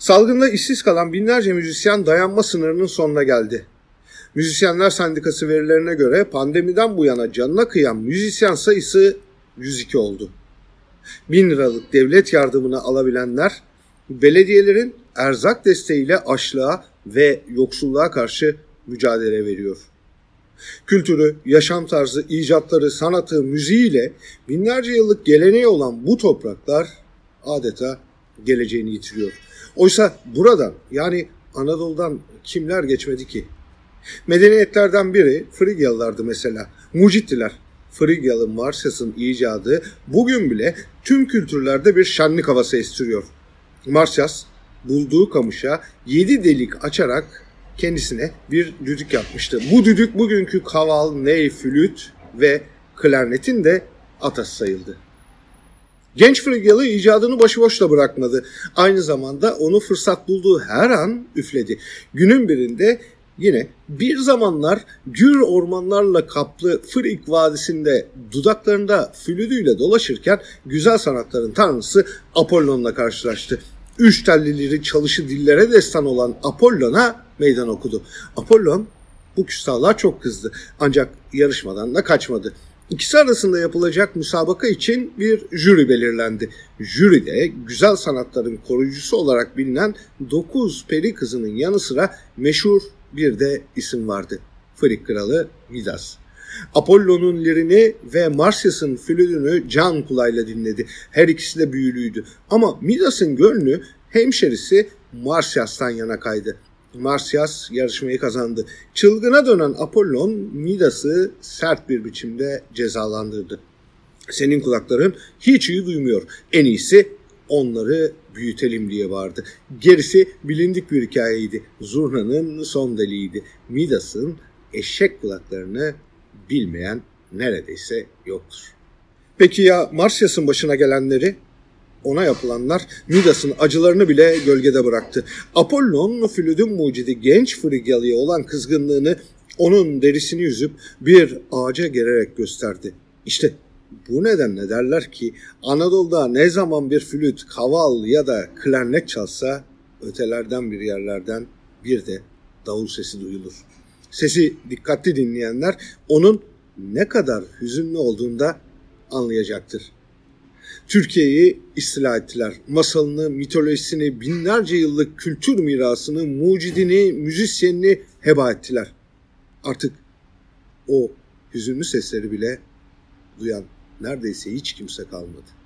Salgında işsiz kalan binlerce müzisyen dayanma sınırının sonuna geldi. Müzisyenler Sendikası verilerine göre pandemiden bu yana canına kıyan müzisyen sayısı 102 oldu. 1000 liralık devlet yardımını alabilenler belediyelerin erzak desteğiyle açlığa ve yoksulluğa karşı mücadele veriyor. Kültürü, yaşam tarzı, icatları, sanatı, müziğiyle binlerce yıllık geleneği olan bu topraklar adeta geleceğini yitiriyor. Oysa buradan yani Anadolu'dan kimler geçmedi ki? Medeniyetlerden biri Frigyalılardı mesela. Mucittiler. Frigyalı Marsyas'ın icadı bugün bile tüm kültürlerde bir şenlik havası estiriyor. Marsyas bulduğu kamışa yedi delik açarak kendisine bir düdük yapmıştı. Bu düdük bugünkü kaval, ney, flüt ve klarnetin de atası sayıldı. Genç Frigyalı icadını başıboşla bırakmadı. Aynı zamanda onu fırsat bulduğu her an üfledi. Günün birinde yine bir zamanlar gür ormanlarla kaplı Frig Vadisi'nde dudaklarında flütüyle dolaşırken güzel sanatların tanrısı Apollon'la karşılaştı. Üç tellileri çalışı dillere destan olan Apollon'a meydan okudu. Apollon bu küstahlar çok kızdı ancak yarışmadan da kaçmadı. İkisi arasında yapılacak müsabaka için bir jüri belirlendi. Jüride güzel sanatların koruyucusu olarak bilinen 9 peri kızının yanı sıra meşhur bir de isim vardı. Frig kralı Midas. Apollon'un lirini ve Marsyas'ın flütünü can kulağıyla dinledi. Her ikisi de büyülüydü. Ama Midas'ın gönlü hemşerisi Marsyas'tan yana kaydı. Marsyas yarışmayı kazandı. Çılgına dönen Apollon Midas'ı sert bir biçimde cezalandırdı. Senin kulakların hiç iyi duymuyor. En iyisi onları büyütelim diye vardı. Gerisi bilindik bir hikayeydi. Zurna'nın son deliğiydi. Midas'ın eşek kulaklarını bilmeyen neredeyse yoktur. Peki ya Marsyas'ın başına gelenleri? Ona yapılanlar Midas'ın acılarını bile gölgede bıraktı. Apollon flütün mucidi genç Frigyalı'ya olan kızgınlığını onun derisini yüzüp bir ağaca gererek gösterdi. İşte bu nedenle derler ki Anadolu'da ne zaman bir flüt, kaval ya da klarnet çalsa ötelerden bir yerlerden bir de davul sesi duyulur. Sesi dikkatli dinleyenler onun ne kadar hüzünlü olduğunda anlayacaktır. Türkiye'yi istila ettiler. Masalını, mitolojisini, binlerce yıllık kültür mirasını, mucidini, müzisyenini heba ettiler. Artık o hüzünlü sesleri bile duyan neredeyse hiç kimse kalmadı.